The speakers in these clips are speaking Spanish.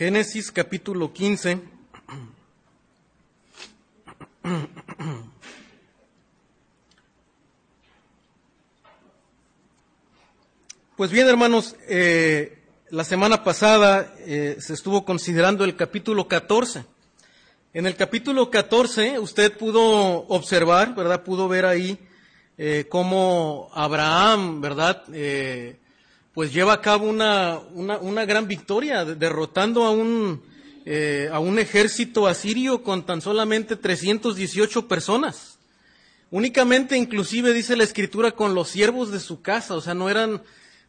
Génesis capítulo 15. Pues bien, hermanos, eh, la semana pasada eh, se estuvo considerando el capítulo 14. En el capítulo 14 usted pudo observar, ¿verdad? Pudo ver ahí eh, cómo Abraham, ¿verdad? Pues lleva a cabo una, una, una gran victoria, derrotando a un, eh, a un ejército asirio con tan solamente 318 personas. Únicamente, inclusive, dice la escritura, con los siervos de su casa, o sea, no eran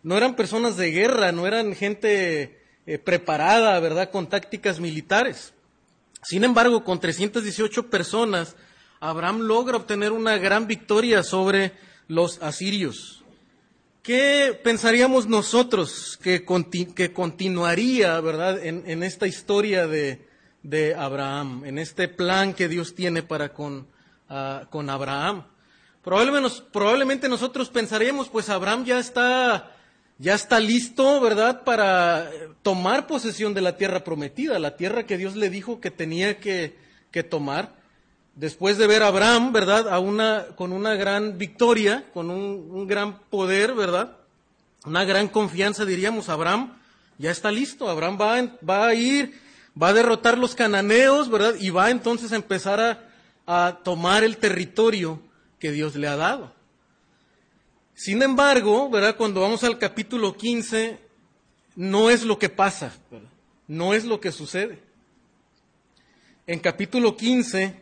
no eran personas de guerra, no eran gente eh, preparada, ¿verdad?, con tácticas militares. Sin embargo, con 318 personas, Abraham logra obtener una gran victoria sobre los asirios. ¿Qué pensaríamos nosotros que, que continuaría, verdad, en, en esta historia de, de, Abraham, en este plan que Dios tiene para con, uh, con Abraham? Probablemente, probablemente nosotros pensaríamos, pues Abraham ya está ya está listo, ¿verdad?, para tomar posesión de la tierra prometida, la tierra que Dios le dijo que tenía que, tomar. Después de ver a Abraham, ¿verdad?, a una, con una gran victoria, con un, gran poder, ¿verdad?, una gran confianza, diríamos, Abraham ya está listo, Abraham va, a ir, va a derrotar los cananeos, ¿verdad?, y va entonces a empezar a, a tomar el territorio que Dios le ha dado. Sin embargo, ¿verdad? Cuando vamos al capítulo 15, no es lo que pasa, no es lo que sucede. En capítulo 15,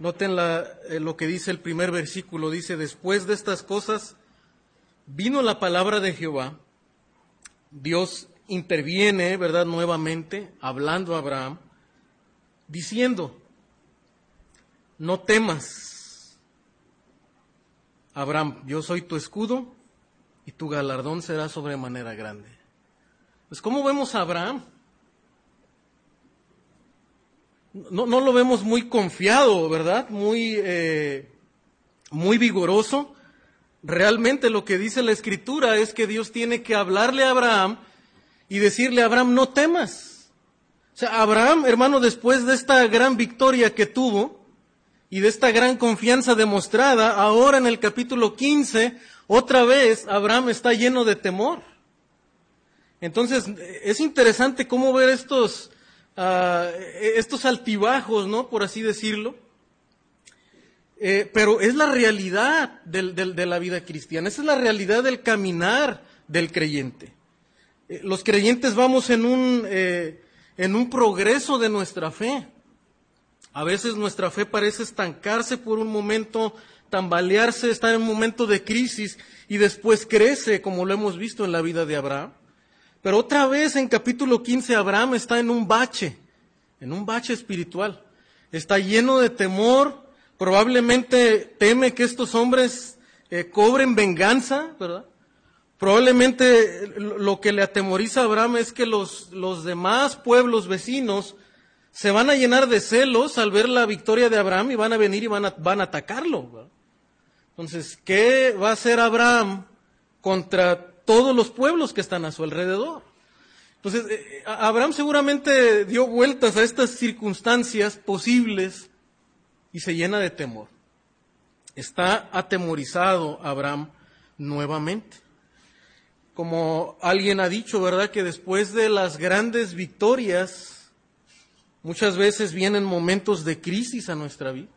noten eh, lo que dice el primer versículo, dice, después de estas cosas, vino la palabra de Jehová, Dios interviene, ¿verdad? Nuevamente, hablando a Abraham, diciendo, no temas Abraham, yo soy tu escudo y tu galardón será sobremanera grande. Pues ¿cómo vemos a Abraham? No, no lo vemos muy confiado, ¿verdad? Muy, eh, muy vigoroso. Realmente lo que dice la escritura es que Dios tiene que hablarle a Abraham y decirle Abraham, no temas. O sea, Abraham, hermano, después de esta gran victoria que tuvo, y de esta gran confianza demostrada, ahora en el capítulo 15, otra vez Abraham está lleno de temor. Entonces, es interesante cómo ver estos, estos altibajos, ¿no? Por así decirlo. Eh, pero es la realidad de la vida cristiana, esa es la realidad del caminar del creyente. Eh, los creyentes vamos en un, eh, en un progreso de nuestra fe. A veces nuestra fe parece estancarse por un momento, tambalearse, estar en un momento de crisis y después crece, como lo hemos visto en la vida de Abraham. Pero otra vez en capítulo 15 Abraham está en un bache, en un bache espiritual. Está lleno de temor, probablemente teme que estos hombres eh, cobren venganza, ¿verdad? Probablemente lo que le atemoriza a Abraham es que los, los demás pueblos vecinos se van a llenar de celos al ver la victoria de Abraham y van a venir y van a, van a atacarlo. Entonces, ¿qué va a hacer Abraham contra todos los pueblos que están a su alrededor? Entonces, eh, Abraham seguramente dio vueltas a estas circunstancias posibles y se llena de temor. Está atemorizado Abraham nuevamente. Como alguien ha dicho, ¿verdad? Que después de las grandes victorias Muchas veces vienen momentos de crisis a nuestra vida,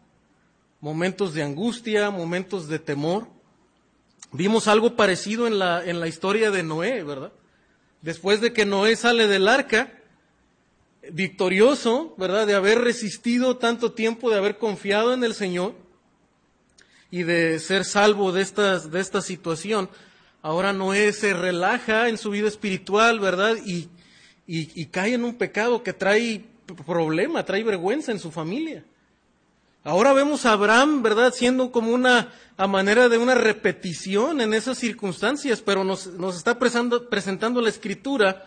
momentos de angustia, momentos de temor. Vimos algo parecido en la, en la historia de Noé, ¿verdad? Después de que Noé sale del arca, victorioso, ¿verdad? De haber resistido tanto tiempo, de haber confiado en el Señor y de ser salvo de, de esta situación. Ahora Noé se relaja en su vida espiritual, ¿verdad? Y, y, y cae en un pecado que trae problema, trae vergüenza en su familia. Ahora vemos a Abraham, ¿verdad?, siendo como una, a manera de una repetición en esas circunstancias, pero nos, nos está presentando, presentando la escritura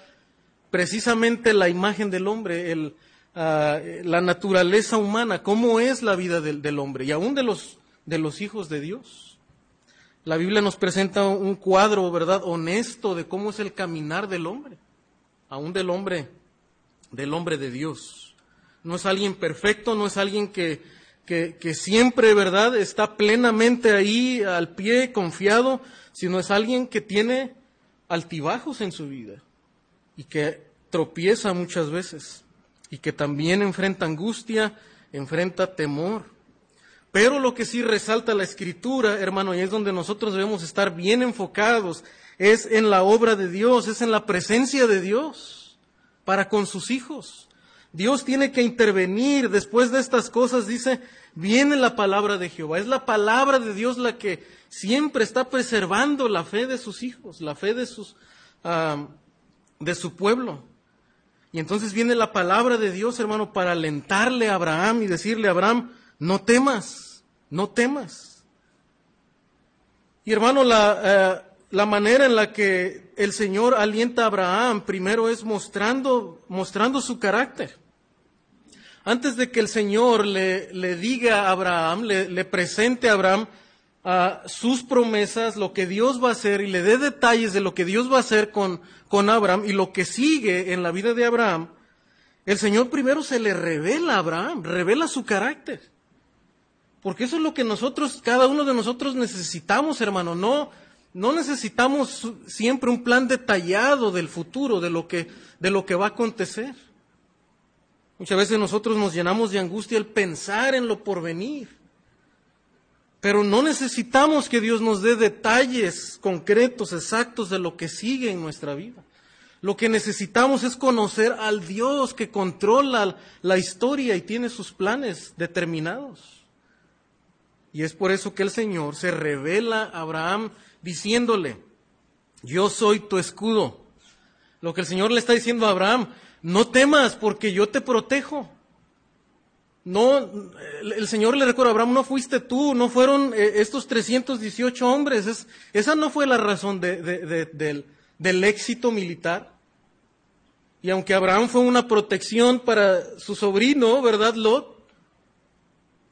precisamente la imagen del hombre, el, uh, la naturaleza humana, cómo es la vida del, del, hombre y aún de los, de los hijos de Dios. La Biblia nos presenta un cuadro, ¿verdad?, honesto de cómo es el caminar del hombre, aún del hombre del hombre de Dios. No es alguien perfecto, no es alguien que, que, siempre, ¿verdad?, está plenamente ahí al pie, confiado, sino es alguien que tiene altibajos en su vida y que tropieza muchas veces y que también enfrenta angustia, enfrenta temor. Pero lo que sí resalta la escritura, hermano, y es donde nosotros debemos estar bien enfocados, es en la obra de Dios, es en la presencia de Dios para con sus hijos. Dios tiene que intervenir después de estas cosas, dice, viene la palabra de Jehová. Es la palabra de Dios la que siempre está preservando la fe de sus hijos, la fe de de su pueblo. Y entonces viene la palabra de Dios, hermano, para alentarle a Abraham y decirle Abraham, no temas, no temas. Y hermano, la, eh, la manera en la que el Señor alienta a Abraham primero es mostrando, mostrando su carácter. Antes de que el Señor le, le diga a Abraham, le, le presente a Abraham sus promesas, lo que Dios va a hacer y le dé detalles de lo que Dios va a hacer con, con Abraham y lo que sigue en la vida de Abraham, el Señor primero se le revela a Abraham, revela su carácter. Porque eso es lo que nosotros, cada uno de nosotros necesitamos, hermano. No, no necesitamos siempre un plan detallado del futuro, de lo que, de lo que va a acontecer. Muchas veces nosotros nos llenamos de angustia al pensar en lo porvenir. Pero no necesitamos que Dios nos dé detalles concretos, exactos de lo que sigue en nuestra vida. Lo que necesitamos es conocer al Dios que controla la historia y tiene sus planes determinados. Y es por eso que el Señor se revela a Abraham diciéndole, yo soy tu escudo. Lo que el Señor le está diciendo a Abraham, no temas porque yo te protejo. No, el Señor le recuerda a Abraham, no fuiste tú, no fueron eh, estos 318 hombres. esa no fue la razón del, del éxito militar. Y aunque Abraham fue una protección para su sobrino, ¿verdad, Lot?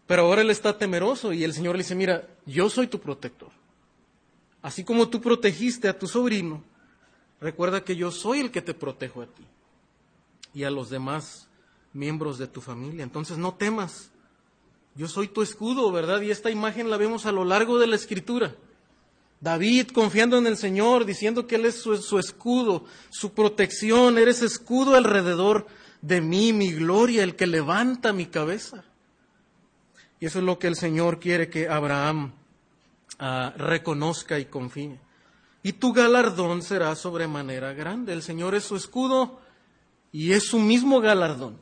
Pero ahora él está temeroso y el Señor le dice, mira, yo soy tu protector. Así como tú protegiste a tu sobrino, recuerda que yo soy el que te protejo a ti y a los demás miembros de tu familia. Entonces no temas. Yo soy tu escudo, ¿verdad? Y esta imagen la vemos a lo largo de la escritura. David confiando en el Señor, diciendo que Él es su, escudo, su protección, eres escudo alrededor de mí, mi gloria, el que levanta mi cabeza. Y eso es lo que el Señor quiere que Abraham uh, reconozca y confíe. Y tu galardón será sobremanera grande. El Señor es su escudo y es su mismo galardón.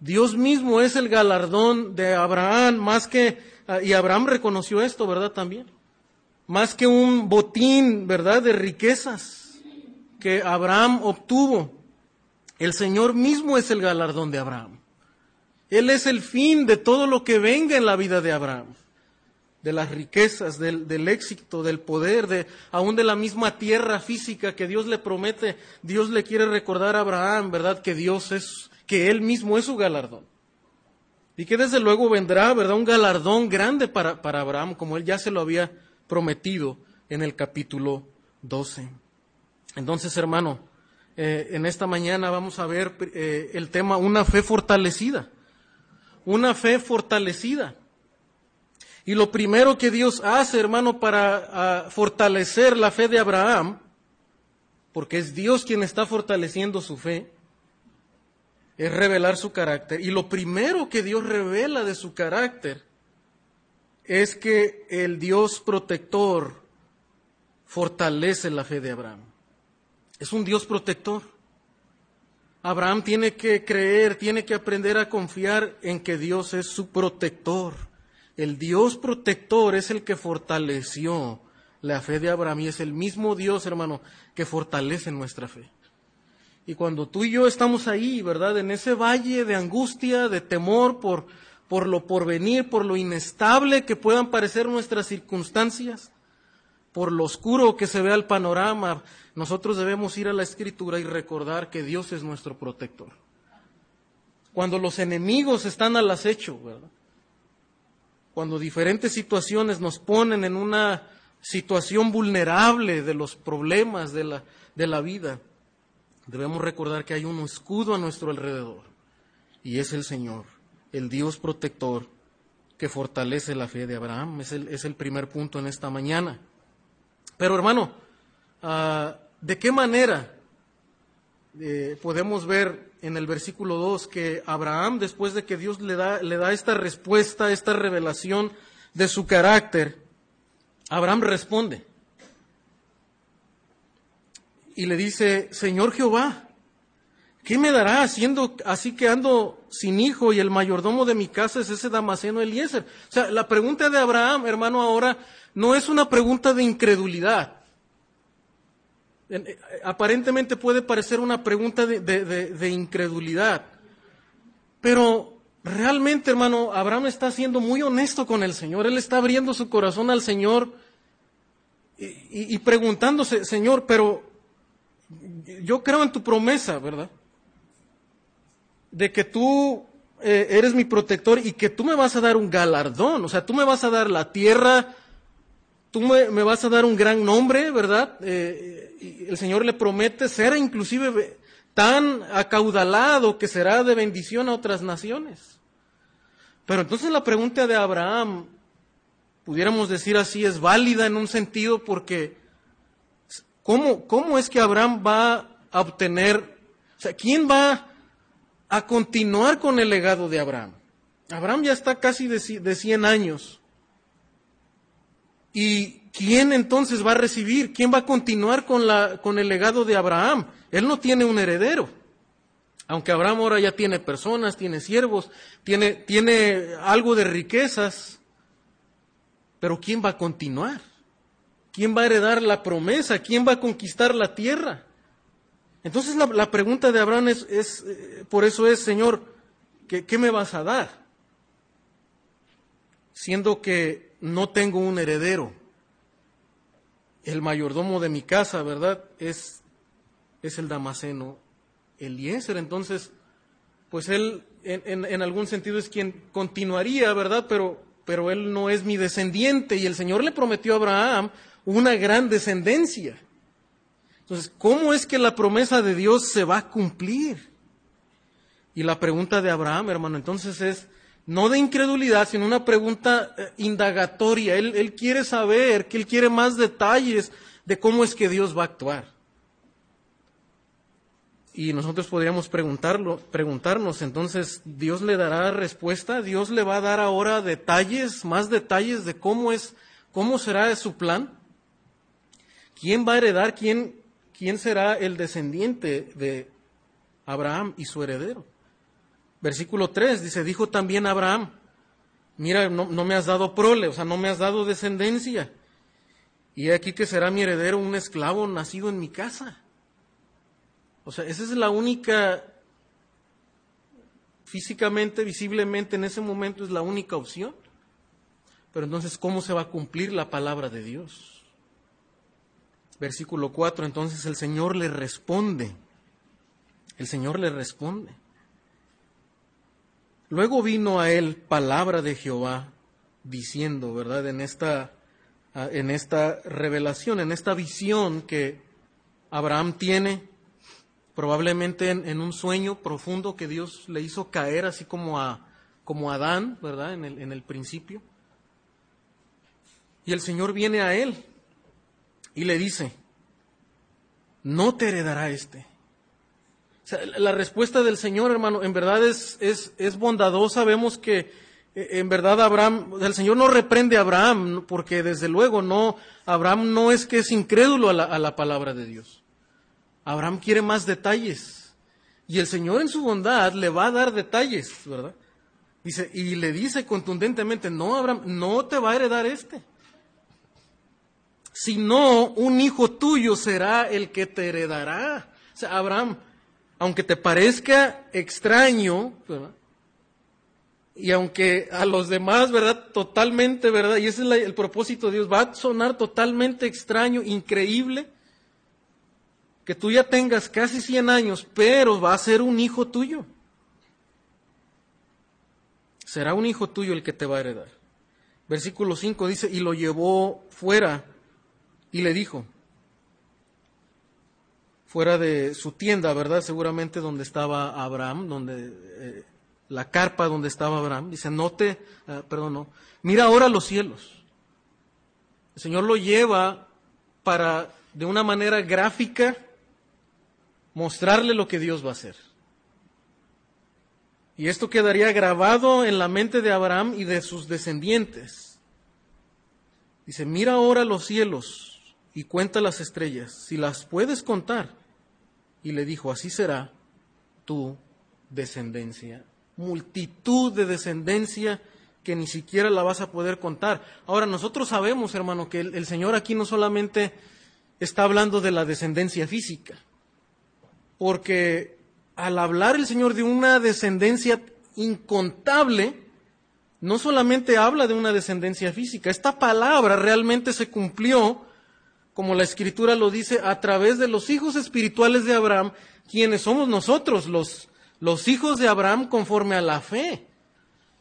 Dios mismo es el galardón de Abraham, más que, ah, y Abraham reconoció esto, ¿verdad? También. Más que un botín, ¿verdad? De riquezas que Abraham obtuvo. El Señor mismo es el galardón de Abraham. Él es el fin de todo lo que venga en la vida de Abraham. De las riquezas, del, del éxito, del poder, de, aún de la misma tierra física que Dios le promete. Dios le quiere recordar a Abraham, ¿verdad? Que Dios es que Él mismo es su galardón. Y que desde luego vendrá, ¿verdad? Un galardón grande para, para Abraham, como Él ya se lo había prometido en el capítulo 12. Entonces, hermano, eh, en esta mañana vamos a ver eh, el tema una fe fortalecida. Una fe fortalecida. Y lo primero que Dios hace, hermano, para fortalecer la fe de Abraham, porque es Dios quien está fortaleciendo su fe, es revelar su carácter. Y lo primero que Dios revela de su carácter es que el Dios protector fortalece la fe de Abraham. Es un Dios protector. Abraham tiene que creer, tiene que aprender a confiar en que Dios es su protector. El Dios protector es el que fortaleció la fe de Abraham y es el mismo Dios, hermano, que fortalece nuestra fe. Y cuando tú y yo estamos ahí, ¿verdad? En ese valle de angustia, de temor por, por lo porvenir, por lo inestable que puedan parecer nuestras circunstancias, por lo oscuro que se vea el panorama, nosotros debemos ir a la escritura y recordar que Dios es nuestro protector. Cuando los enemigos están al acecho, ¿verdad? Cuando diferentes situaciones nos ponen en una situación vulnerable de los problemas de la, de la vida debemos recordar que hay un escudo a nuestro alrededor y es el Señor, el Dios protector que fortalece la fe de Abraham. Es el, es el primer punto en esta mañana. Pero hermano, ah, ¿de qué manera eh, podemos ver en el versículo 2 que Abraham, después de que Dios le da, le da esta respuesta, esta revelación de su carácter, Abraham responde y le dice, Señor Jehová, ¿qué me dará haciendo así que ando sin hijo y el mayordomo de mi casa es ese Damaseno Eliezer? O sea, la pregunta de Abraham, hermano, ahora no es una pregunta de incredulidad. Eh, aparentemente puede parecer una pregunta de, incredulidad, pero realmente, hermano, Abraham está siendo muy honesto con el Señor. Él está abriendo su corazón al Señor y, y, preguntándose, Señor, pero yo creo en tu promesa, ¿verdad? De que tú eh, eres mi protector y que tú me vas a dar un galardón, o sea, tú me vas a dar la tierra, tú me, vas a dar un gran nombre, ¿verdad? Eh, y el Señor le promete ser inclusive tan acaudalado que será de bendición a otras naciones. Pero entonces la pregunta de Abraham, pudiéramos decir así, es válida en un sentido porque ¿Cómo, ¿Cómo es que Abraham va a obtener, o sea, quién va a continuar con el legado de Abraham? Abraham ya está casi de, de 100 años. ¿Y quién entonces va a recibir? ¿Quién va a continuar con, la, con el legado de Abraham? Él no tiene un heredero. Aunque Abraham ahora ya tiene personas, tiene siervos, tiene, tiene algo de riquezas. Pero ¿quién va a continuar? ¿Quién va a heredar la promesa? ¿Quién va a conquistar la tierra? Entonces la, pregunta de Abraham es, eh, por eso es, Señor, ¿qué, ¿qué me vas a dar? Siendo que no tengo un heredero. El mayordomo de mi casa, ¿verdad? Es, es el Damaseno Eliezer. Entonces, pues él en, en, algún sentido es quien continuaría, ¿verdad? Pero, pero él no es mi descendiente. Y el Señor le prometió a Abraham una gran descendencia. Entonces, ¿cómo es que la promesa de Dios se va a cumplir? Y la pregunta de Abraham, hermano, entonces es no de incredulidad, sino una pregunta eh, indagatoria. Él, quiere saber, que él quiere más detalles de cómo es que Dios va a actuar. Y nosotros podríamos preguntarlo, preguntarnos, entonces, ¿Dios le dará respuesta? ¿Dios le va a dar ahora detalles, más detalles de cómo es, cómo será su plan? ¿Quién va a heredar? ¿Quién, quién será el descendiente de Abraham y su heredero? Versículo 3 dice, dijo también Abraham, mira, no, me has dado prole, o sea, no me has dado descendencia. Y aquí que será mi heredero un esclavo nacido en mi casa. O sea, esa es la única, físicamente, visiblemente, en ese momento es la única opción. Pero entonces, ¿cómo se va a cumplir la palabra de Dios? Versículo 4, entonces el Señor le responde. El Señor le responde. Luego vino a él palabra de Jehová diciendo, ¿verdad? En esta, ah, en esta revelación, en esta visión que Abraham tiene, probablemente en, un sueño profundo que Dios le hizo caer, así como a, como Adán, ¿verdad? En el, en el principio. Y el Señor viene a él y le dice, no te heredará este. La respuesta del Señor, hermano, en verdad es, es, es bondadosa. Vemos que eh, en verdad Abraham, el Señor no reprende a Abraham, porque desde luego no, Abraham no es que es incrédulo a la, a la palabra de Dios. Abraham quiere más detalles. Y el Señor en su bondad le va a dar detalles, ¿verdad? Dice, y le dice contundentemente, no, Abraham, no te va a heredar este sino un hijo tuyo será el que te heredará. O sea, Abraham, aunque te parezca extraño, y aunque a los demás, ¿verdad? Totalmente, ¿verdad? Y ese es el propósito de Dios, va a sonar totalmente extraño, increíble, que tú ya tengas casi 100 años, pero va a ser un hijo tuyo. Será un hijo tuyo el que te va a heredar. Versículo 5 dice, y lo llevó fuera y le dijo, fuera de su tienda, ¿verdad? Seguramente donde estaba Abraham, donde eh, la carpa donde estaba Abraham. Dice, note, uh, perdón, no, mira ahora los cielos. El Señor lo lleva para, de una manera gráfica, mostrarle lo que Dios va a hacer. Y esto quedaría grabado en la mente de Abraham y de sus descendientes. Dice, mira ahora los cielos y cuenta las estrellas, si las puedes contar. Y le dijo, así será tu descendencia. Multitud de descendencia que ni siquiera la vas a poder contar. Ahora, nosotros sabemos, hermano, que el, Señor aquí no solamente está hablando de la descendencia física, porque al hablar el Señor de una descendencia incontable, no solamente habla de una descendencia física, esta palabra realmente se cumplió, como la escritura lo dice, a través de los hijos espirituales de Abraham, quienes somos nosotros, los, hijos de Abraham conforme a la fe.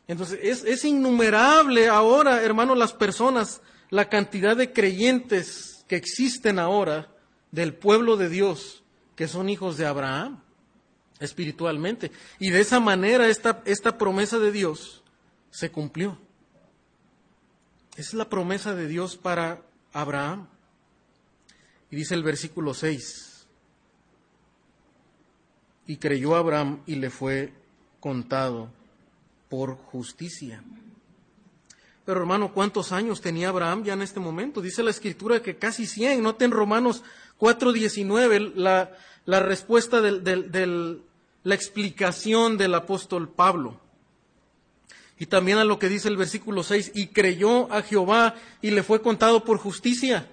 Entonces, es, innumerable ahora, hermano, las personas, la cantidad de creyentes que existen ahora del pueblo de Dios, que son hijos de Abraham espiritualmente. Y de esa manera esta, esta promesa de Dios se cumplió. Es la promesa de Dios para Abraham. Y dice el versículo 6, y creyó Abraham y le fue contado por justicia. Pero hermano, ¿cuántos años tenía Abraham ya en este momento? Dice la escritura que casi 100. Noten Romanos 4.19, la, la respuesta del, del, la explicación del apóstol Pablo. Y también a lo que dice el versículo 6, y creyó a Jehová y le fue contado por justicia.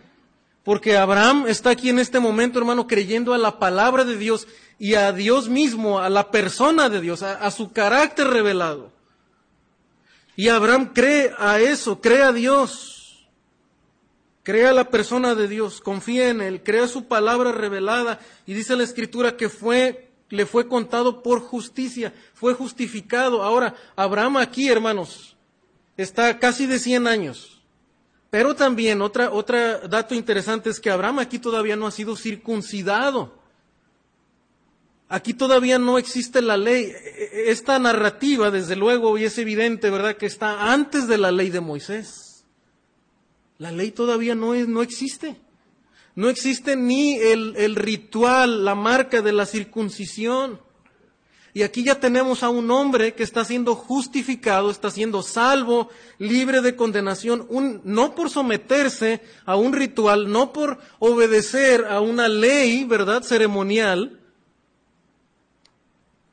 Porque Abraham está aquí en este momento, hermano, creyendo a la palabra de Dios y a Dios mismo, a la persona de Dios, a, su carácter revelado. Y Abraham cree a eso, cree a Dios, cree a la persona de Dios, confía en Él, cree a su palabra revelada. Y dice la Escritura que fue le fue contado por justicia, fue justificado. Ahora, Abraham aquí, hermanos, está casi de 100 años. Pero también otra, otro dato interesante es que Abraham aquí todavía no ha sido circuncidado. Aquí todavía no existe la ley. Esta narrativa, desde luego, y es evidente, ¿verdad?, que está antes de la ley de Moisés. La ley todavía no, es, no existe. No existe ni el, el, ritual, la marca de la circuncisión. Y aquí ya tenemos a un hombre que está siendo justificado, está siendo salvo, libre de condenación, un, no por someterse a un ritual, no por obedecer a una ley, ¿verdad?, ceremonial,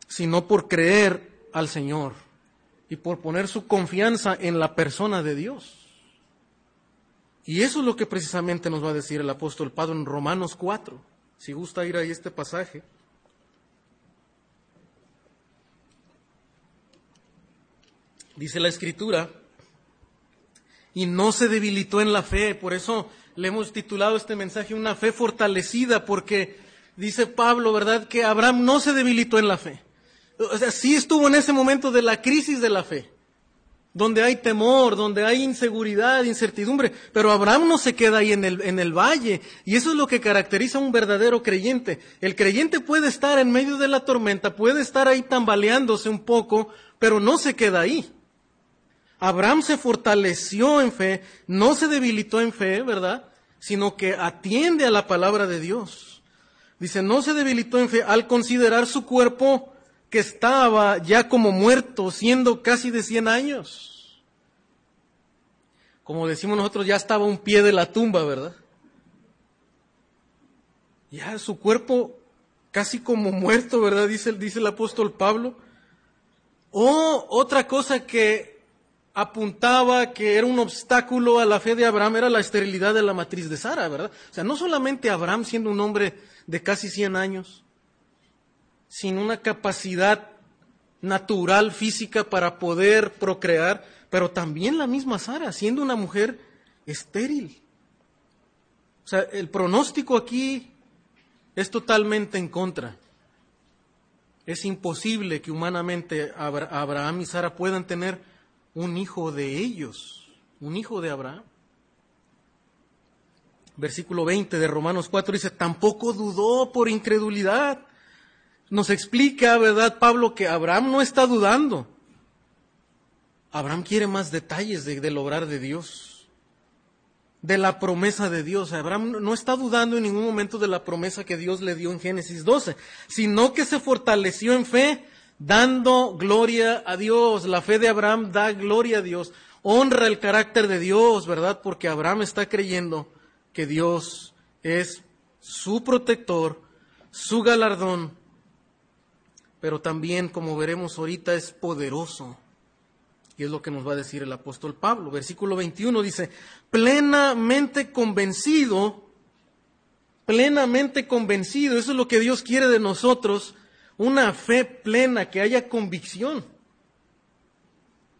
sino por creer al Señor y por poner su confianza en la persona de Dios. Y eso es lo que precisamente nos va a decir el apóstol Pablo en Romanos 4. Si gusta ir ahí este pasaje. Dice la escritura, y no se debilitó en la fe. Por eso le hemos titulado este mensaje una fe fortalecida, porque dice Pablo, ¿verdad?, que Abraham no se debilitó en la fe. O sea, sí estuvo en ese momento de la crisis de la fe donde hay temor, donde hay inseguridad, incertidumbre. Pero Abraham no se queda ahí en el, en el valle. Y eso es lo que caracteriza a un verdadero creyente. El creyente puede estar en medio de la tormenta, puede estar ahí tambaleándose un poco, pero no se queda ahí. Abraham se fortaleció en fe, no se debilitó en fe, ¿verdad? Sino que atiende a la palabra de Dios. Dice, no se debilitó en fe al considerar su cuerpo que estaba ya como muerto, siendo casi de 100 años. Como decimos nosotros, ya estaba un pie de la tumba, ¿verdad? Ya su cuerpo casi como muerto, ¿verdad? Dice, dice el apóstol Pablo. O otra cosa que apuntaba que era un obstáculo a la fe de Abraham era la esterilidad de la matriz de Sara, ¿verdad? O sea, no solamente Abraham siendo un hombre de casi 100 años, sin una capacidad natural, física para poder procrear, pero también la misma Sara, siendo una mujer estéril. O sea, el pronóstico aquí es totalmente en contra. Es imposible que humanamente Abraham y Sara puedan tener un hijo de ellos, un hijo de Abraham. Versículo 20 de Romanos 4 dice, tampoco dudó por incredulidad. Nos explica, ¿verdad, Pablo, que Abraham no está dudando. Abraham quiere más detalles del obrar de Dios, de la promesa de Dios. Abraham no está dudando en ningún momento de la promesa que Dios le dio en Génesis 12, sino que se fortaleció en fe, dando gloria a Dios. La fe de Abraham da gloria a Dios honra el carácter de Dios, ¿verdad? Porque Abraham está creyendo que Dios es su protector, su galardón, pero también, como veremos ahorita, es poderoso. Y es lo que nos va a decir el apóstol Pablo. Versículo 21 dice, plenamente convencido, plenamente convencido, eso es lo que Dios quiere de nosotros, una fe plena, que haya convicción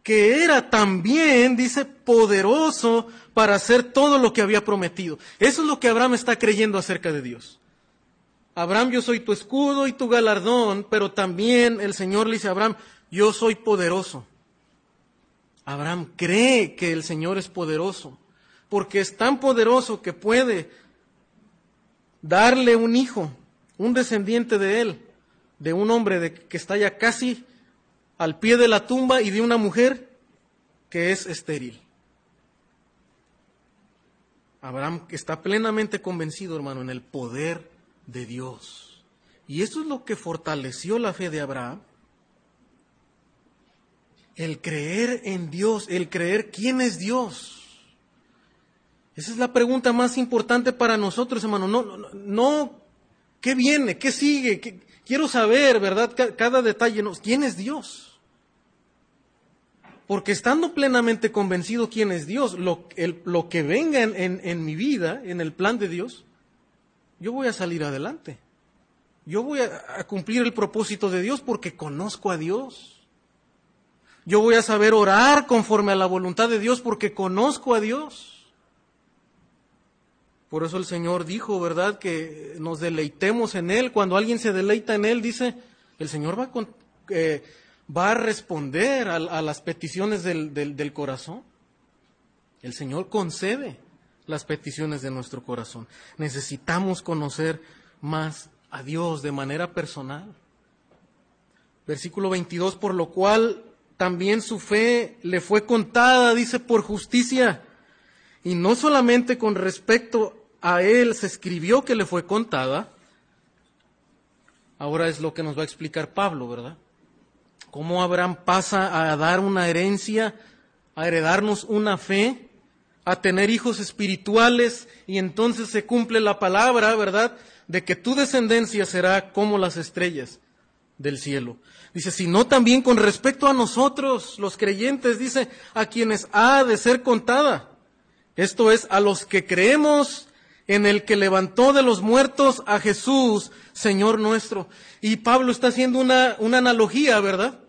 que era también, dice, poderoso para hacer todo lo que había prometido. Eso es lo que Abraham está creyendo acerca de Dios. Abraham, yo soy tu escudo y tu galardón, pero también el Señor le dice a Abraham, yo soy poderoso. Abraham cree que el Señor es poderoso, porque es tan poderoso que puede darle un hijo, un descendiente de él, de un hombre de, que está ya casi al pie de la tumba y de una mujer que es estéril. Abraham está plenamente convencido, hermano, en el poder de Dios. Y eso es lo que fortaleció la fe de Abraham. El creer en Dios, el creer quién es Dios. Esa es la pregunta más importante para nosotros, hermano. No, no, no ¿qué viene? ¿Qué sigue? Quiero saber, ¿verdad? Cada detalle. ¿Quién es Dios? Porque estando plenamente convencido quién es Dios, lo, lo que venga en, mi vida, en el plan de Dios, yo voy a salir adelante. Yo voy a, cumplir el propósito de Dios porque conozco a Dios. Yo voy a saber orar conforme a la voluntad de Dios porque conozco a Dios. Por eso el Señor dijo, ¿verdad?, que nos deleitemos en Él. Cuando alguien se deleita en Él, dice, el Señor va a, eh, va a responder a, las peticiones del, del, corazón. El Señor concede las peticiones de nuestro corazón. Necesitamos conocer más a Dios de manera personal. Versículo 22, por lo cual también su fe le fue contada, dice, por justicia. Y no solamente con respecto a él se escribió que le fue contada, ahora es lo que nos va a explicar Pablo, ¿verdad? cómo Abraham pasa a dar una herencia, a heredarnos una fe, a tener hijos espirituales y entonces se cumple la palabra, ¿verdad? De que tu descendencia será como las estrellas del cielo. Dice, sino también con respecto a nosotros, los creyentes, dice, a quienes ha de ser contada. Esto es, a los que creemos en el que levantó de los muertos a Jesús, Señor nuestro. Y Pablo está haciendo una, una analogía, ¿verdad?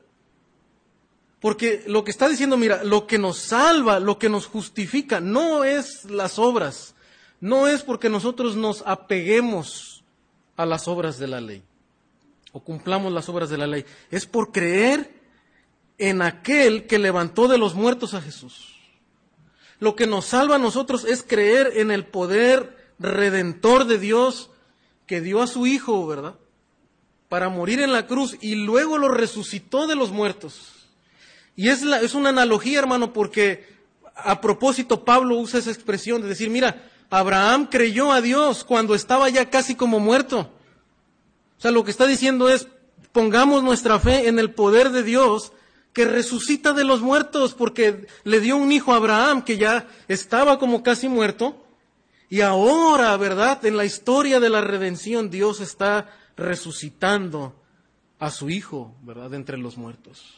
Porque lo que está diciendo, mira, lo que nos salva, lo que nos justifica, no es las obras, no es porque nosotros nos apeguemos a las obras de la ley o cumplamos las obras de la ley, es por creer en aquel que levantó de los muertos a Jesús. Lo que nos salva a nosotros es creer en el poder redentor de Dios que dio a su Hijo, ¿verdad? Para morir en la cruz y luego lo resucitó de los muertos. Y es, es una analogía, hermano, porque a propósito Pablo usa esa expresión de decir, mira, Abraham creyó a Dios cuando estaba ya casi como muerto. O sea, lo que está diciendo es, pongamos nuestra fe en el poder de Dios que resucita de los muertos, porque le dio un hijo a Abraham que ya estaba como casi muerto. Y ahora, ¿verdad? En la historia de la redención, Dios está resucitando a su hijo, ¿verdad? entre los muertos.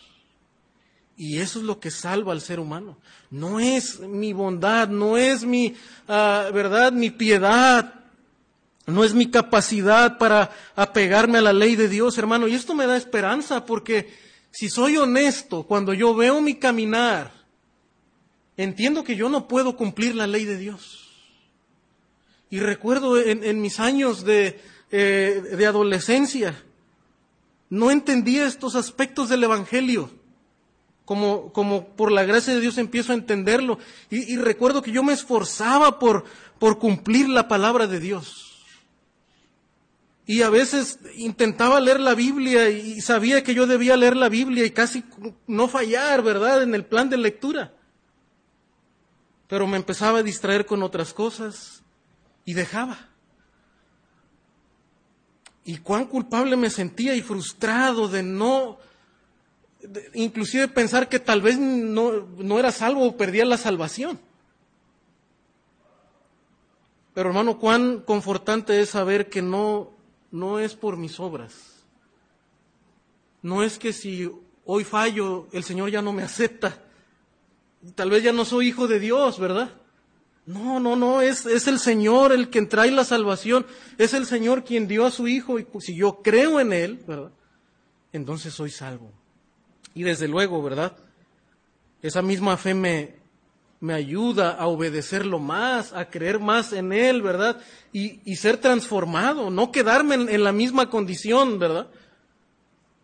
Y eso es lo que salva al ser humano. No es mi bondad, no es mi, ah, verdad, mi piedad, no es mi capacidad para apegarme a la ley de Dios, hermano. Y esto me da esperanza porque si soy honesto, cuando yo veo mi caminar, entiendo que yo no puedo cumplir la ley de Dios. Y recuerdo en, mis años de, eh, de adolescencia, no entendía estos aspectos del Evangelio. como, como por la gracia de Dios empiezo a entenderlo. Y, y recuerdo que yo me esforzaba por, por cumplir la palabra de Dios. Y a veces intentaba leer la Biblia y sabía que yo debía leer la Biblia y casi no fallar, ¿verdad?, en el plan de lectura. Pero me empezaba a distraer con otras cosas y dejaba. Y cuán culpable me sentía y frustrado de no, inclusive pensar que tal vez no, no era salvo o perdía la salvación. Pero hermano, cuán confortante es saber que no, no es por mis obras. No es que si hoy fallo, el Señor ya no me acepta. Tal vez ya no soy hijo de Dios, ¿verdad? No, no, no, es, es el Señor el que trae la salvación. Es el Señor quien dio a su Hijo y si yo creo en Él, ¿verdad? Entonces soy salvo. Y desde luego, ¿verdad? Esa misma fe me, me ayuda a obedecerlo más, a creer más en Él, ¿verdad? Y, y ser transformado, no quedarme en, en, la misma condición, ¿verdad?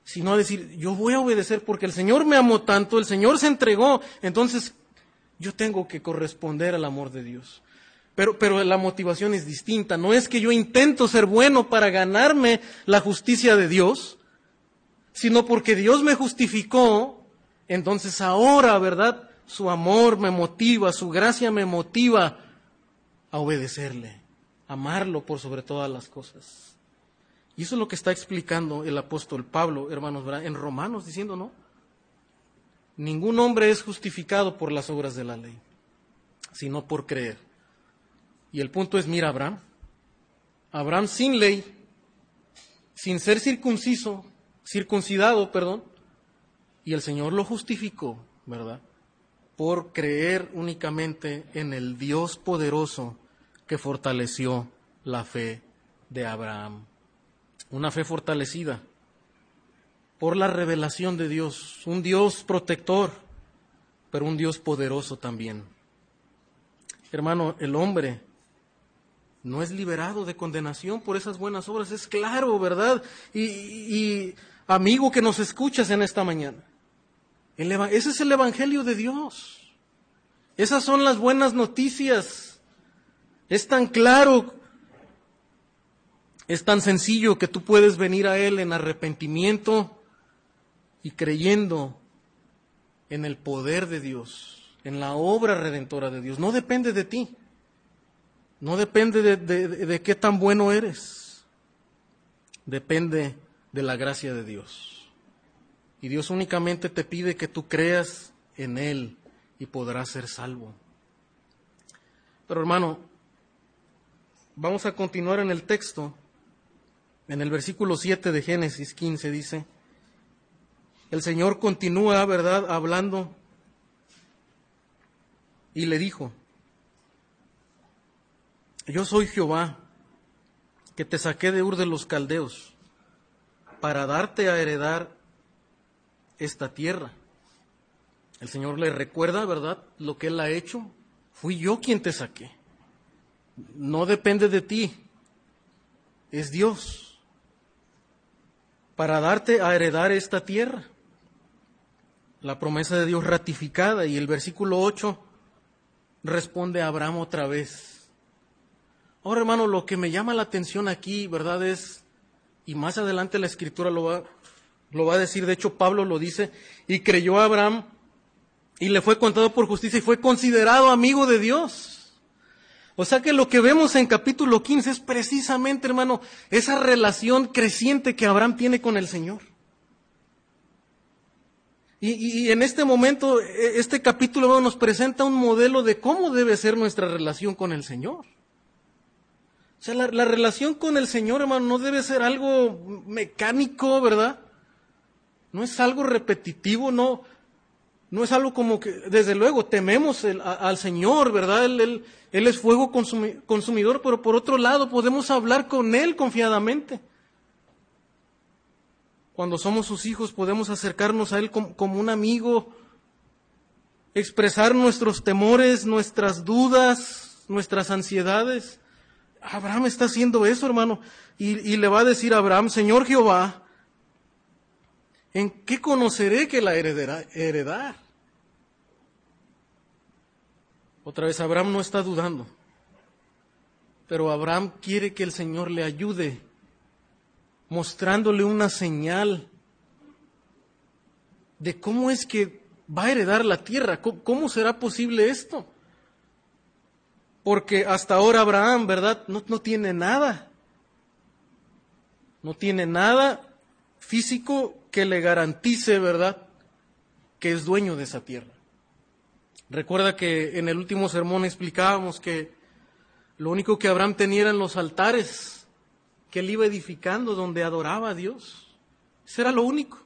Sino a decir, yo voy a obedecer porque el Señor me amó tanto, el Señor se entregó, entonces yo tengo que corresponder al amor de Dios. Pero, pero la motivación es distinta, no es que yo intento ser bueno para ganarme la justicia de Dios, sino porque Dios me justificó, entonces ahora, ¿verdad? su amor me motiva, su gracia me motiva a obedecerle, amarlo por sobre todas las cosas. Y eso es lo que está explicando el apóstol Pablo, hermanos, en Romanos, diciendo, no, ningún hombre es justificado por las obras de la ley, sino por creer. Y el punto es, mira, Abraham, Abraham sin ley, sin ser circunciso, circuncidado, perdón, y el Señor lo justificó, ¿verdad? por creer únicamente en el Dios poderoso que fortaleció la fe de Abraham. Una fe fortalecida por la revelación de Dios, un Dios protector, pero un Dios poderoso también. Hermano, el hombre no es liberado de condenación por esas buenas obras, es claro, ¿verdad? Y, amigo que nos escuchas en esta mañana, ese es el Evangelio de Dios. Esas son las buenas noticias. Es tan claro, es tan sencillo que tú puedes venir a Él en arrepentimiento y creyendo en el poder de Dios, en la obra redentora de Dios. No depende de ti. No depende de, de qué tan bueno eres. Depende de la gracia de Dios. Y Dios únicamente te pide que tú creas en Él y podrás ser salvo. Pero hermano, vamos a continuar en el texto. En el versículo 7 de Génesis 15 dice, el Señor continúa, ¿verdad?, hablando y le dijo, yo soy Jehová, que te saqué de Ur de los Caldeos, para darte a heredar esta tierra. El Señor le recuerda, ¿verdad?, lo que Él ha hecho. Fui yo quien te saqué. No depende de ti. Es Dios. Para darte a heredar esta tierra. La promesa de Dios ratificada. Y el versículo 8 responde a Abraham otra vez. Ahora, hermano, lo que me llama la atención aquí, ¿verdad? Es, y más adelante la escritura lo va, lo va a decir, de hecho Pablo lo dice, y creyó a Abraham y le fue contado por justicia y fue considerado amigo de Dios. O sea que lo que vemos en capítulo 15 es precisamente, hermano, esa relación creciente que Abraham tiene con el Señor. Y, en este momento, e, este capítulo nos presenta un modelo de cómo debe ser nuestra relación con el Señor. O sea, la, la relación con el Señor, hermano, no debe ser algo mecánico, ¿verdad? No es algo repetitivo, no, no es algo como que, desde luego, tememos al Señor, ¿verdad? Él, es fuego consumidor, pero por otro lado podemos hablar con Él confiadamente. Cuando somos sus hijos podemos acercarnos a Él como, un amigo, expresar nuestros temores, nuestras dudas, nuestras ansiedades. Abraham está haciendo eso, hermano. Y, y, le va a decir a Abraham, Señor Jehová, ¿En qué conoceré que la heredar? Otra vez, Abraham no está dudando, pero Abraham quiere que el Señor le ayude, mostrándole una señal de cómo es que va a heredar la tierra, cómo, será posible esto. Porque hasta ahora Abraham, ¿verdad? No, no tiene nada. No tiene nada físico que le garantice, ¿verdad?, que es dueño de esa tierra. Recuerda que en el último sermón explicábamos que lo único que Abraham tenía eran los altares que él iba edificando donde adoraba a Dios. Eso era lo único.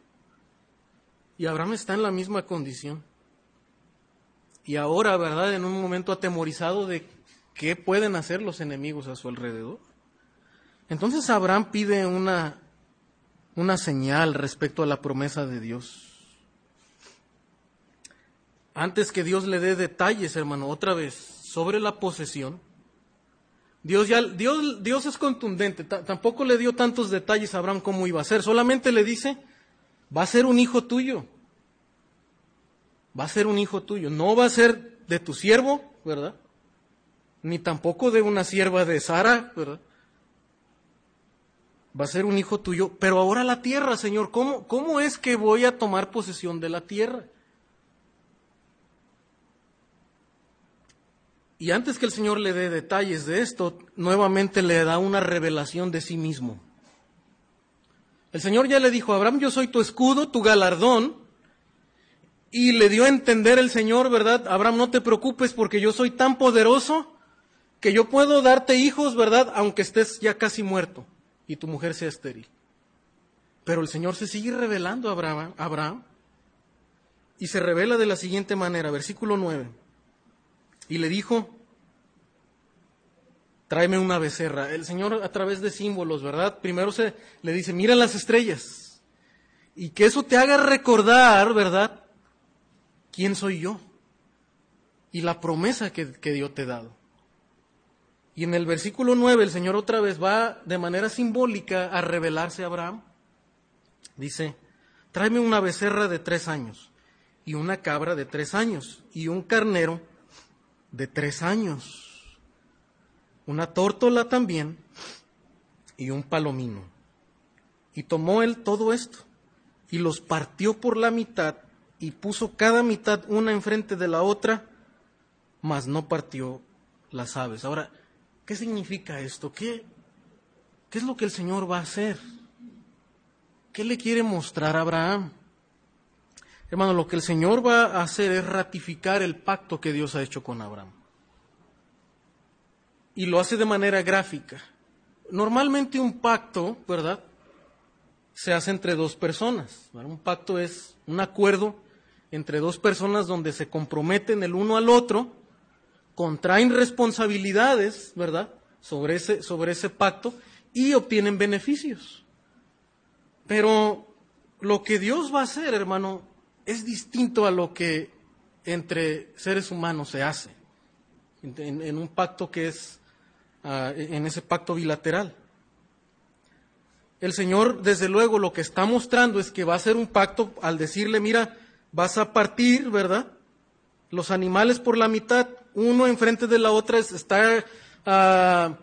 Y Abraham está en la misma condición. Y ahora, ¿verdad? En un momento atemorizado de qué pueden hacer los enemigos a su alrededor. Entonces Abraham pide una una señal respecto a la promesa de Dios. Antes que Dios le dé detalles, hermano, otra vez, sobre la posesión, Dios, ya, Dios, Dios es contundente, tampoco le dio tantos detalles a Abraham cómo iba a ser, solamente le dice, va a ser un hijo tuyo, va a ser un hijo tuyo, no va a ser de tu siervo, ¿verdad? Ni tampoco de una sierva de Sara, ¿verdad? va a ser un hijo tuyo, pero ahora la tierra, Señor, ¿cómo, cómo es que voy a tomar posesión de la tierra? Y antes que el Señor le dé detalles de esto, nuevamente le da una revelación de sí mismo. El Señor ya le dijo, Abraham, yo soy tu escudo, tu galardón, y le dio a entender el Señor, ¿verdad? Abraham, no te preocupes porque yo soy tan poderoso que yo puedo darte hijos, ¿verdad? Aunque estés ya casi muerto y tu mujer sea estéril. Pero el Señor se sigue revelando a Abraham, Abraham y se revela de la siguiente manera, versículo 9. Y le dijo, tráeme una becerra. El Señor a través de símbolos, ¿verdad? Primero se le dice, mira las estrellas. Y que eso te haga recordar, ¿verdad? ¿Quién soy yo? Y la promesa que, que Dios te ha dado. Y en el versículo 9 el Señor otra vez va de manera simbólica a revelarse a Abraham. Dice, tráeme una becerra de tres años y una cabra de tres años y un carnero de tres años, una tórtola también y un palomino. Y tomó él todo esto y los partió por la mitad y puso cada mitad una enfrente de la otra, mas no partió las aves. Ahora, ¿Qué significa esto? ¿Qué, ¿Qué es lo que el Señor va a hacer? ¿Qué le quiere mostrar a Abraham? Hermano, lo que el Señor va a hacer es ratificar el pacto que Dios ha hecho con Abraham. Y lo hace de manera gráfica. Normalmente un pacto, ¿verdad? Se hace entre dos personas. Un pacto es un acuerdo entre dos personas donde se comprometen el uno al otro contraen responsabilidades, ¿verdad?, sobre ese, sobre ese pacto y obtienen beneficios. Pero lo que Dios va a hacer, hermano, es distinto a lo que entre seres humanos se hace, en, un pacto que es, ah, en ese pacto bilateral. El Señor, desde luego, lo que está mostrando es que va a hacer un pacto al decirle, mira, vas a partir, ¿verdad? Los animales por la mitad uno enfrente de la otra está ah,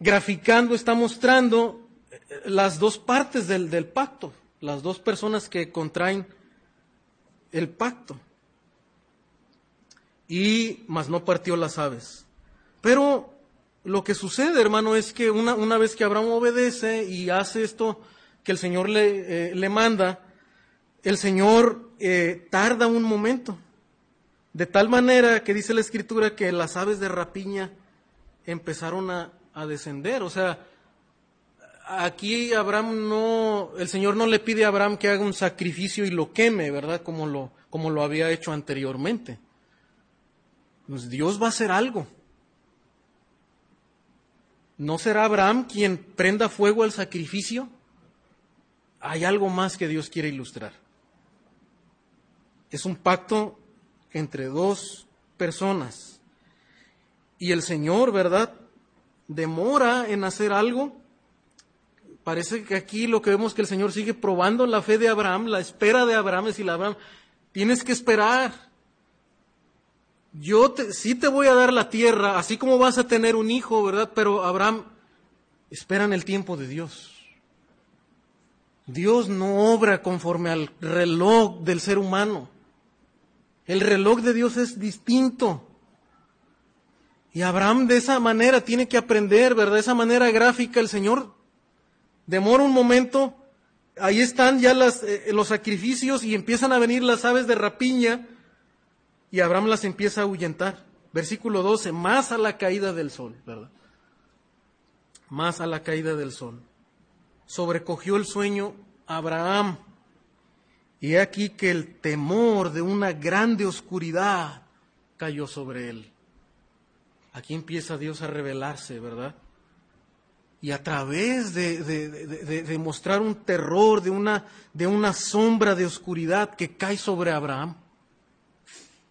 graficando, está mostrando eh, las dos partes del, del pacto, las dos personas que contraen el pacto. Y más no partió las aves. Pero lo que sucede, hermano, es que una, una vez que Abraham obedece y hace esto que el Señor le, eh, le manda, el Señor eh, tarda un momento. De tal manera que dice la escritura que las aves de rapiña empezaron a, descender. O sea, aquí Abraham no, el Señor no le pide a Abraham que haga un sacrificio y lo queme, ¿verdad? Como lo, como lo había hecho anteriormente. Pues Dios va a hacer algo. ¿No será Abraham quien prenda fuego al sacrificio? Hay algo más que Dios quiere ilustrar. Es un pacto entre dos personas. Y el Señor, ¿verdad? Demora en hacer algo Parece que aquí lo que vemos que el Señor sigue probando la fe de Abraham, la espera de Abraham, es decir, Abraham, tienes que esperar. Yo sí te voy a dar la tierra, así como vas a tener un hijo, ¿verdad? Pero Abraham, espera en el tiempo de Dios. Dios no obra conforme al reloj del ser humano. El reloj de Dios es distinto. Y Abraham de esa manera tiene que aprender, ¿verdad? De esa manera gráfica el Señor demora un momento, ahí están ya las, eh, los sacrificios y empiezan a venir las aves de rapiña y Abraham las empieza a ahuyentar. Versículo 12, más a la caída del sol, ¿verdad? Más a la caída del sol. Sobrecogió el sueño Abraham. Y aquí que el temor de una grande oscuridad cayó sobre él. Aquí empieza Dios a revelarse, ¿verdad? Y a través de, mostrar un terror, de una, de una sombra de oscuridad que cae sobre Abraham.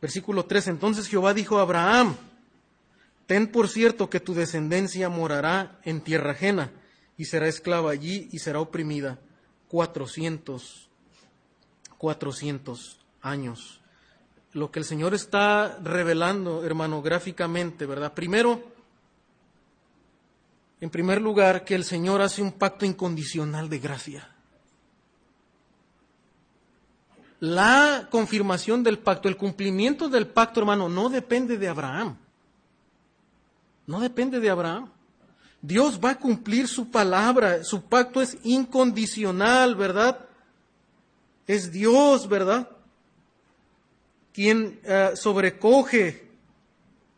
Versículo 3, entonces Jehová dijo a Abraham, ten por cierto que tu descendencia morará en tierra ajena y será esclava allí y será oprimida cuatrocientos, cuatrocientos años lo que el Señor está revelando, hermano, gráficamente, ¿verdad? Primero, en primer lugar, que el Señor hace un pacto incondicional de gracia. La confirmación del pacto, el cumplimiento del pacto, hermano, no depende de Abraham. No depende de Abraham. Dios va a cumplir su palabra, su pacto es incondicional, ¿verdad? Es Dios, ¿verdad? quien eh, sobrecoge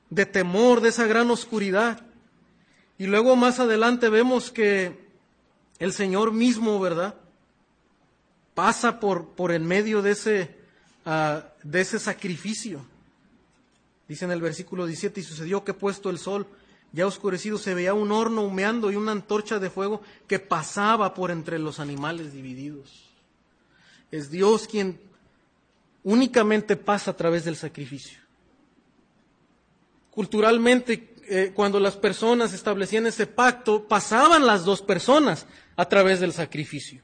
de temor de esa gran oscuridad. Y luego más adelante vemos que el Señor mismo, ¿verdad? Pasa por, por en medio de ese, ah, de ese sacrificio. Dice en el versículo 17, y sucedió que puesto el sol, ya oscurecido, se veía un horno humeando y una antorcha de fuego que pasaba por entre los animales divididos. Es Dios quien únicamente pasa a través del sacrificio. Culturalmente, eh, cuando las personas establecían ese pacto, pasaban las dos personas a través del sacrificio,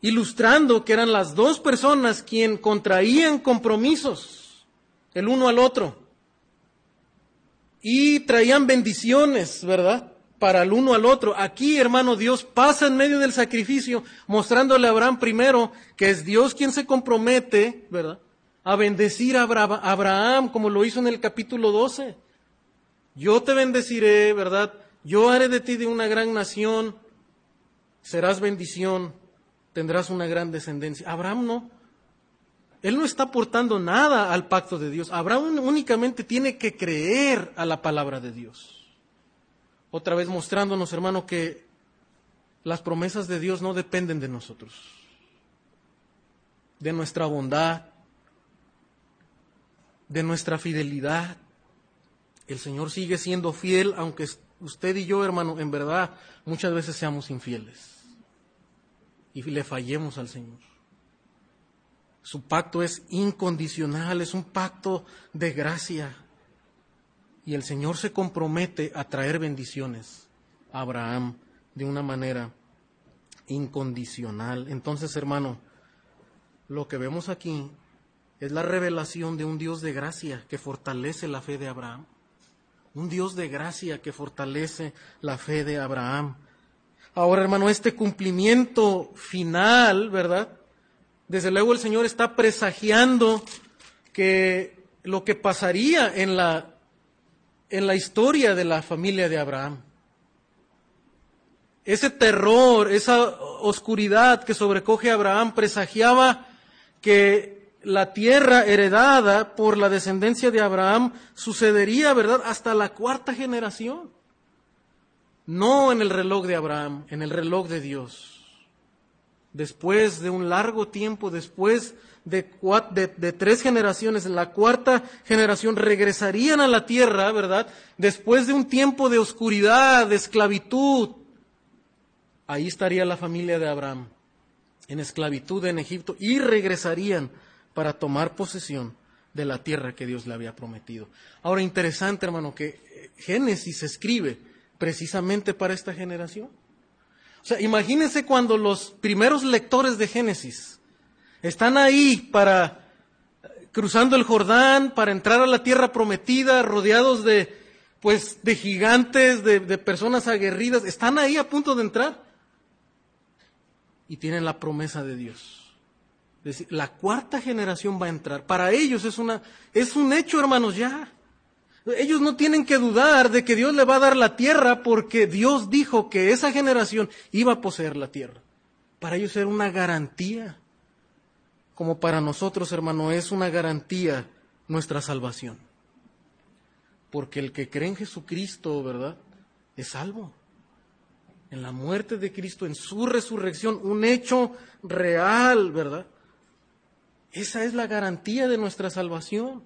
ilustrando que eran las dos personas quien contraían compromisos el uno al otro y traían bendiciones, ¿verdad? para el uno al otro. Aquí, hermano, Dios pasa en medio del sacrificio, mostrándole a Abraham primero que es Dios quien se compromete, ¿verdad? A bendecir a Abraham, como lo hizo en el capítulo 12. Yo te bendeciré, ¿verdad? Yo haré de ti de una gran nación, serás bendición, tendrás una gran descendencia. Abraham no. Él no está aportando nada al pacto de Dios. Abraham únicamente tiene que creer a la palabra de Dios otra vez mostrándonos, hermano, que las promesas de Dios no dependen de nosotros, de nuestra bondad, de nuestra fidelidad. El Señor sigue siendo fiel, aunque usted y yo, hermano, en verdad muchas veces seamos infieles y le fallemos al Señor. Su pacto es incondicional, es un pacto de gracia. Y el Señor se compromete a traer bendiciones a Abraham de una manera incondicional. Entonces, hermano, lo que vemos aquí es la revelación de un Dios de gracia que fortalece la fe de Abraham. Un Dios de gracia que fortalece la fe de Abraham. Ahora, hermano, este cumplimiento final, ¿verdad? Desde luego el Señor está presagiando que lo que pasaría en la en la historia de la familia de Abraham. Ese terror, esa oscuridad que sobrecoge a Abraham presagiaba que la tierra heredada por la descendencia de Abraham sucedería, ¿verdad?, hasta la cuarta generación. No en el reloj de Abraham, en el reloj de Dios. Después de un largo tiempo, después de, tres generaciones, en la cuarta generación regresarían a la tierra, ¿verdad? Después de un tiempo de oscuridad, de esclavitud. Ahí estaría la familia de Abraham, en esclavitud en Egipto, y regresarían para tomar posesión de la tierra que Dios le había prometido. Ahora, interesante, hermano, que Génesis se escribe precisamente para esta generación. O sea, imagínense cuando los primeros lectores de Génesis están ahí para cruzando el Jordán, para entrar a la tierra prometida, rodeados de pues de gigantes, de, de personas aguerridas, están ahí a punto de entrar y tienen la promesa de Dios. Es decir, la cuarta generación va a entrar. Para ellos es una es un hecho, hermanos, ya. Ellos no tienen que dudar de que Dios le va a dar la tierra porque Dios dijo que esa generación iba a poseer la tierra. Para ellos era una garantía. Como para nosotros, hermano, es una garantía nuestra salvación. Porque el que cree en Jesucristo, ¿verdad? Es salvo. En la muerte de Cristo, en su resurrección, un hecho real, ¿verdad? Esa es la garantía de nuestra salvación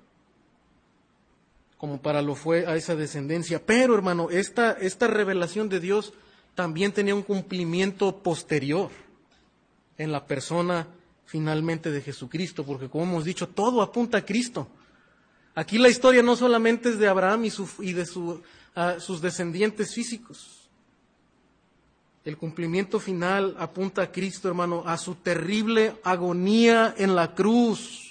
como para lo fue a esa descendencia. Pero, hermano, esta, esta revelación de Dios también tenía un cumplimiento posterior en la persona finalmente de Jesucristo, porque como hemos dicho, todo apunta a Cristo. Aquí la historia no solamente es de Abraham y, su, y de su, sus descendientes físicos. El cumplimiento final apunta a Cristo, hermano, a su terrible agonía en la cruz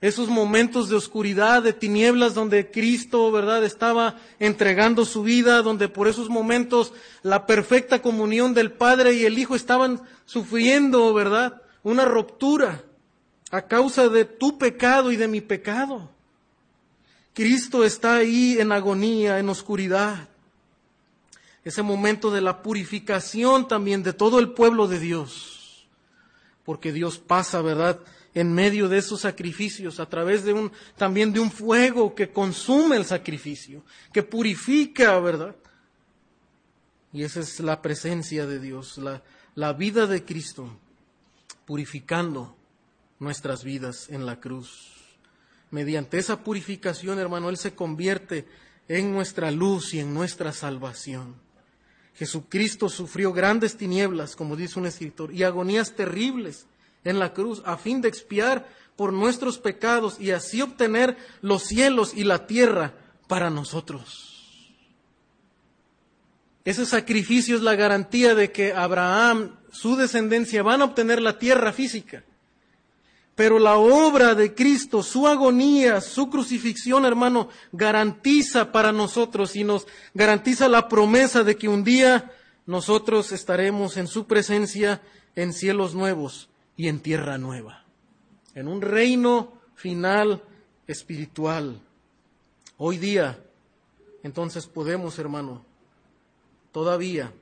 esos momentos de oscuridad, de tinieblas, donde Cristo, ¿verdad?, estaba entregando su vida, donde por esos momentos la perfecta comunión del Padre y el Hijo estaban sufriendo, ¿verdad?, una ruptura a causa de tu pecado y de mi pecado. Cristo está ahí en agonía, en oscuridad. Ese momento de la purificación también de todo el pueblo de Dios. Porque Dios pasa, ¿verdad?, en medio de esos sacrificios, a través de un, también de un fuego que consume el sacrificio, que purifica, ¿verdad? Y esa es la presencia de Dios, la, la vida de Cristo, purificando nuestras vidas en la cruz. Mediante esa purificación, hermano, Él se convierte en nuestra luz y en nuestra salvación. Jesucristo sufrió grandes tinieblas, como dice un escritor, y agonías terribles en la cruz a fin de expiar por nuestros pecados y así obtener los cielos y la tierra para nosotros. Ese sacrificio es la garantía de que Abraham, su descendencia, van a obtener la tierra física. Pero la obra de Cristo, su agonía, su crucifixión, hermano, garantiza para nosotros y nos garantiza la promesa de que un día nosotros estaremos en su presencia en cielos nuevos y en tierra nueva, en un reino final espiritual. Hoy día, entonces podemos, hermano, todavía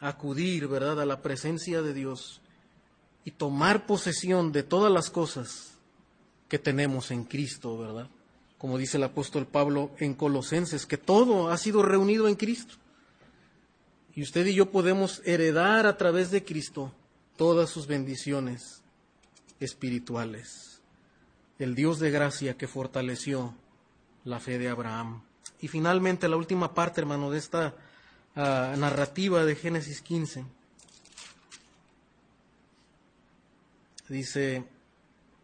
acudir, ¿verdad?, a la presencia de Dios y tomar posesión de todas las cosas que tenemos en Cristo, ¿verdad? Como dice el apóstol Pablo en Colosenses, que todo ha sido reunido en Cristo. Y usted y yo podemos heredar a través de Cristo todas sus bendiciones espirituales. El Dios de gracia que fortaleció la fe de Abraham. Y finalmente la última parte, hermano, de esta ah, narrativa de Génesis 15. Dice,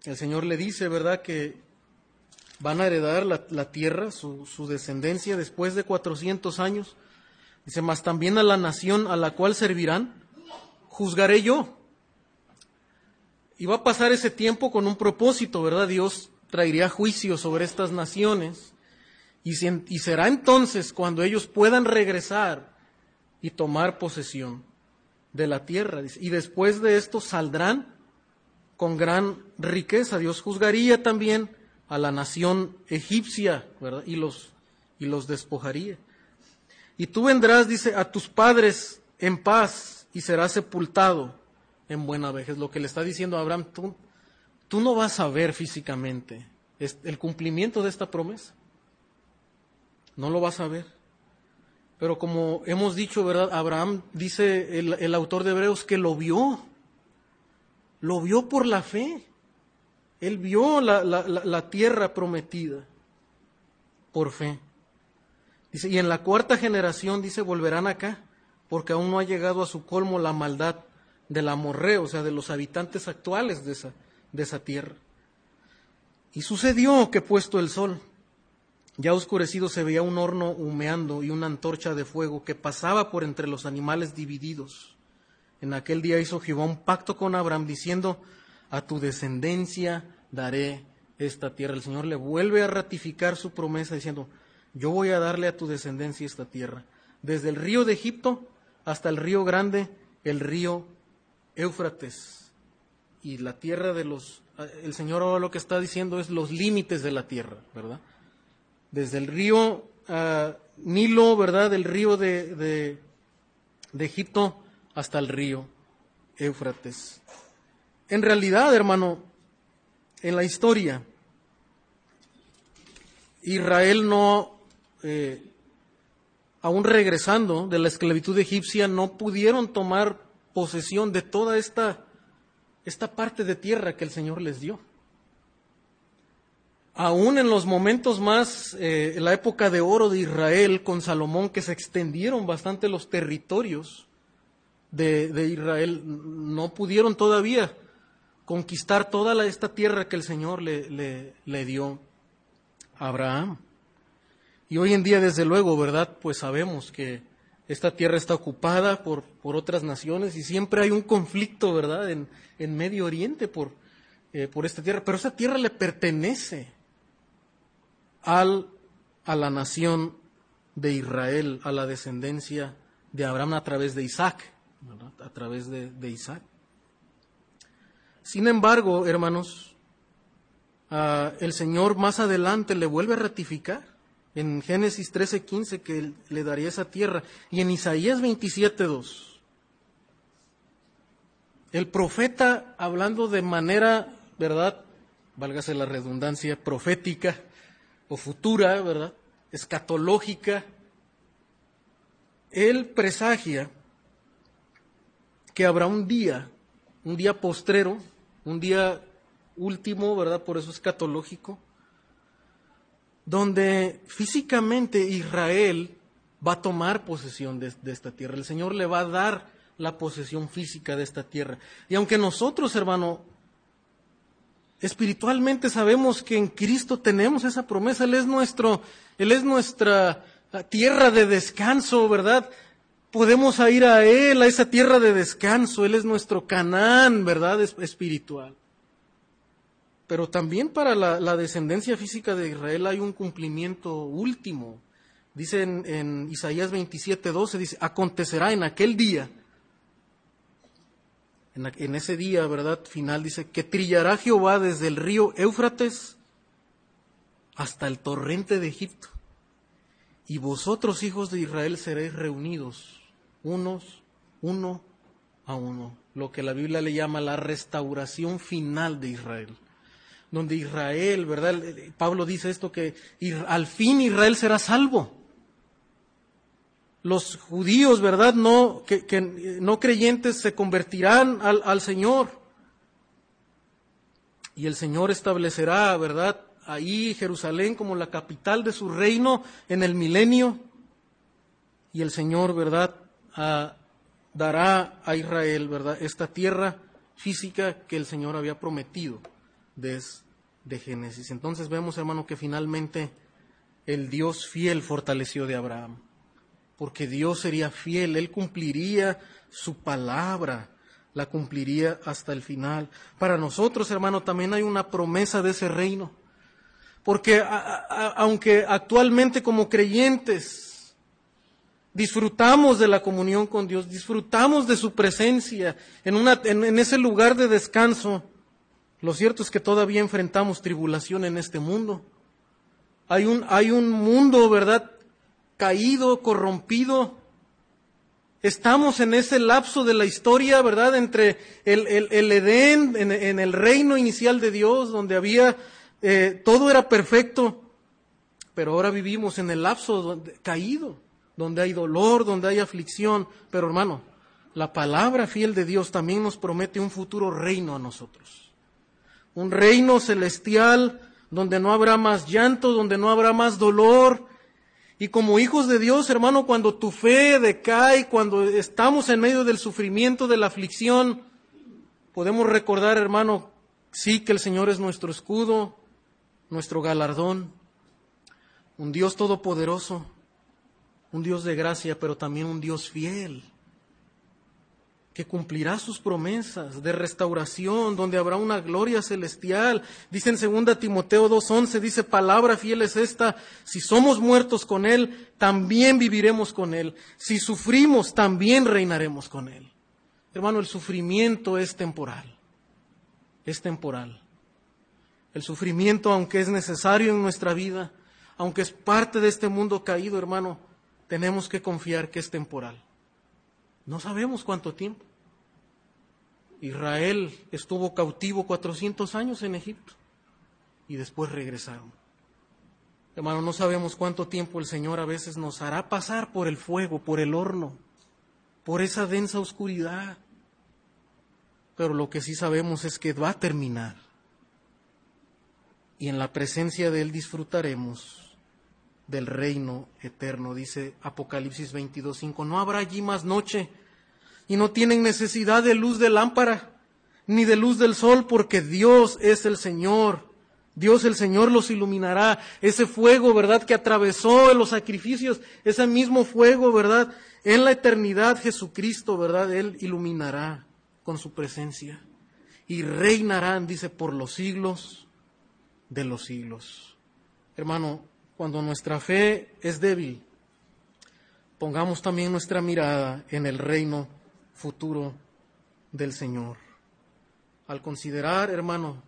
el Señor le dice, ¿verdad?, que van a heredar la, tierra, su, descendencia, después de 400 años. Dice, mas también a la nación a la cual servirán, juzgaré yo. Y va a pasar ese tiempo con un propósito, ¿verdad? Dios traería juicio sobre estas naciones. Y será entonces cuando ellos puedan regresar y tomar posesión de la tierra. Y después de esto saldrán con gran riqueza. Dios juzgaría también a la nación egipcia, ¿verdad? Y los, y los despojaría. Y tú vendrás, dice, a tus padres en paz y serás sepultado en buena vejez. Lo que le está diciendo Abraham, tú, no vas a ver físicamente el cumplimiento de esta promesa. No lo vas a ver. Pero como hemos dicho, ¿verdad? Abraham dice el autor de Hebreos que lo vio. Lo vio por la fe. Él vio la, la, la, tierra prometida por fe. Dice, y en la cuarta generación, dice, volverán acá, porque aún no ha llegado a su colmo la maldad del amorreo, o sea, de los habitantes actuales de esa, de esa tierra. Y sucedió que puesto el sol, Ya oscurecido se veía un horno humeando y una antorcha de fuego que pasaba por entre los animales divididos. En aquel día hizo Jehová un pacto con Abraham diciendo, a tu descendencia daré esta tierra. El Señor le vuelve a ratificar su promesa diciendo, yo voy a darle a tu descendencia esta tierra. Desde el río de Egipto hasta el río grande, el río Éufrates. Y la tierra de los... El Señor ahora lo que está diciendo es los límites de la tierra, ¿verdad? Desde el río ah, Nilo, ¿verdad? Del río de, de, de Egipto hasta el río Éufrates. En realidad, hermano, en la historia, Israel no, eh, aún regresando de la esclavitud egipcia, no pudieron tomar posesión de toda esta, esta parte de tierra que el Señor les dio. Aún en los momentos más, eh, en la época de oro de Israel con Salomón, que se extendieron bastante los territorios de, de Israel, no pudieron todavía conquistar toda esta tierra que el Señor le, le, le dio a Abraham. Y hoy en día, desde luego, ¿verdad? Pues sabemos que esta tierra está ocupada por, por otras naciones y siempre hay un conflicto, ¿verdad? En, en Medio Oriente por, eh, por esta tierra. Pero esa tierra le pertenece al, a la nación de Israel, a la descendencia de Abraham a través de Isaac, A través de, Isaac. Sin embargo, hermanos, uh, el Señor más adelante le vuelve a ratificar en Génesis 13:15 que le daría esa tierra y en Isaías 27:2. El profeta hablando de manera, ¿verdad? Válgase la redundancia, profética o futura, ¿verdad? Escatológica. Él presagia que habrá un día, un día postrero, un día último, ¿verdad? Por eso es catológico, donde físicamente Israel va a tomar posesión de, de, esta tierra. El Señor le va a dar la posesión física de esta tierra. Y aunque nosotros, hermano, espiritualmente sabemos que en Cristo tenemos esa promesa, Él es nuestro, Él es nuestra tierra de descanso, ¿verdad? Podemos ir a Él, a esa tierra de descanso. Él es nuestro Canaán, ¿verdad? espiritual. Pero también para la, descendencia física de Israel hay un cumplimiento último. Dice en, en Isaías 27, 12, dice, acontecerá en aquel día, en, en ese día, ¿verdad? Final, dice, que trillará Jehová desde el río Éufrates hasta el torrente de Egipto. Y vosotros, hijos de Israel, seréis reunidos unos, uno a uno, lo que la Biblia le llama la restauración final de Israel. Donde Israel, ¿verdad? Pablo dice esto que al fin Israel será salvo. Los judíos, ¿verdad? No, que, no creyentes se convertirán al, al Señor. Y el Señor establecerá, ¿verdad? Ahí Jerusalén como la capital de su reino en el milenio. Y el Señor, ¿verdad? Dará a Israel, ¿verdad?, esta tierra física que el Señor había prometido desde Génesis. Entonces vemos, hermano, que finalmente el Dios fiel fortaleció de Abraham, porque Dios sería fiel, Él cumpliría su palabra, la cumpliría hasta el final. Para nosotros, hermano, también hay una promesa de ese reino, porque aunque actualmente como creyentes disfrutamos de la comunión con Dios, disfrutamos de su presencia en, una, en, ese lugar de descanso. Lo cierto es que todavía enfrentamos tribulación en este mundo. Hay un, mundo, ¿verdad? Caído, corrompido. Estamos en ese lapso de la historia, ¿verdad? Entre el, Edén, en, en, el reino inicial de Dios, donde había, eh, todo era perfecto, pero ahora vivimos en el lapso donde, caído donde hay dolor, donde hay aflicción. Pero hermano, la palabra fiel de Dios también nos promete un futuro reino a nosotros. Un reino celestial donde no habrá más llanto, donde no habrá más dolor. Y como hijos de Dios, hermano, cuando tu fe decae, cuando estamos en medio del sufrimiento, de la aflicción, podemos recordar, hermano, sí que el Señor es nuestro escudo, nuestro galardón, un Dios todopoderoso, un Dios de gracia, pero también un Dios fiel, que cumplirá sus promesas de restauración, donde habrá una gloria celestial. Dice en 2 Timoteo 2.11, dice, palabra fiel es esta, si somos muertos con Él, también viviremos con Él. Si sufrimos, también reinaremos con Él. Hermano, el sufrimiento es temporal, es temporal. El sufrimiento, aunque es necesario en nuestra vida, aunque es parte de este mundo caído, hermano, tenemos que confiar que es temporal. No sabemos cuánto tiempo. Israel estuvo cautivo 400 años en Egipto y después regresaron. Hermano, no sabemos cuánto tiempo el Señor a veces nos hará pasar por el fuego, por el horno, por esa densa oscuridad. Pero lo que sí sabemos es que va a terminar. Y en la presencia de Él disfrutaremos del reino eterno, dice Apocalipsis 22.5. No habrá allí más noche y no tienen necesidad de luz de lámpara ni de luz del sol porque Dios es el Señor. Dios el Señor los iluminará. Ese fuego, ¿verdad? Que atravesó los sacrificios, ese mismo fuego, ¿verdad? En la eternidad Jesucristo, ¿verdad? Él iluminará con su presencia. Y reinarán, dice, por los siglos de los siglos. Hermano, cuando nuestra fe es débil, pongamos también nuestra mirada en el reino futuro del Señor. Al considerar, hermano,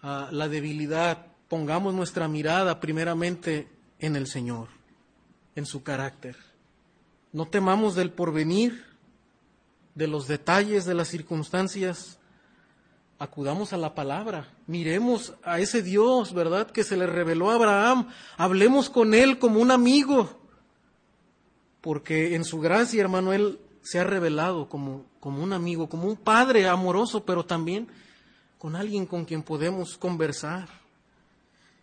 la debilidad, pongamos nuestra mirada primeramente en el Señor, en su carácter. No temamos del porvenir, de los detalles de las circunstancias, acudamos a la palabra, miremos a ese Dios, ¿verdad?, que se le reveló a Abraham, hablemos con Él como un amigo, porque en su gracia, hermano, Él se ha revelado como, como un amigo, como un padre amoroso, pero también con alguien con quien podemos conversar.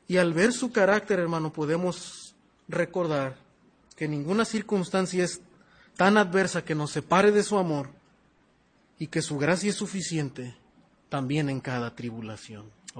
Y al ver su carácter, hermano, podemos recordar que ninguna circunstancia es tan adversa que nos separe de su amor y que su gracia es suficiente también en cada tribulación.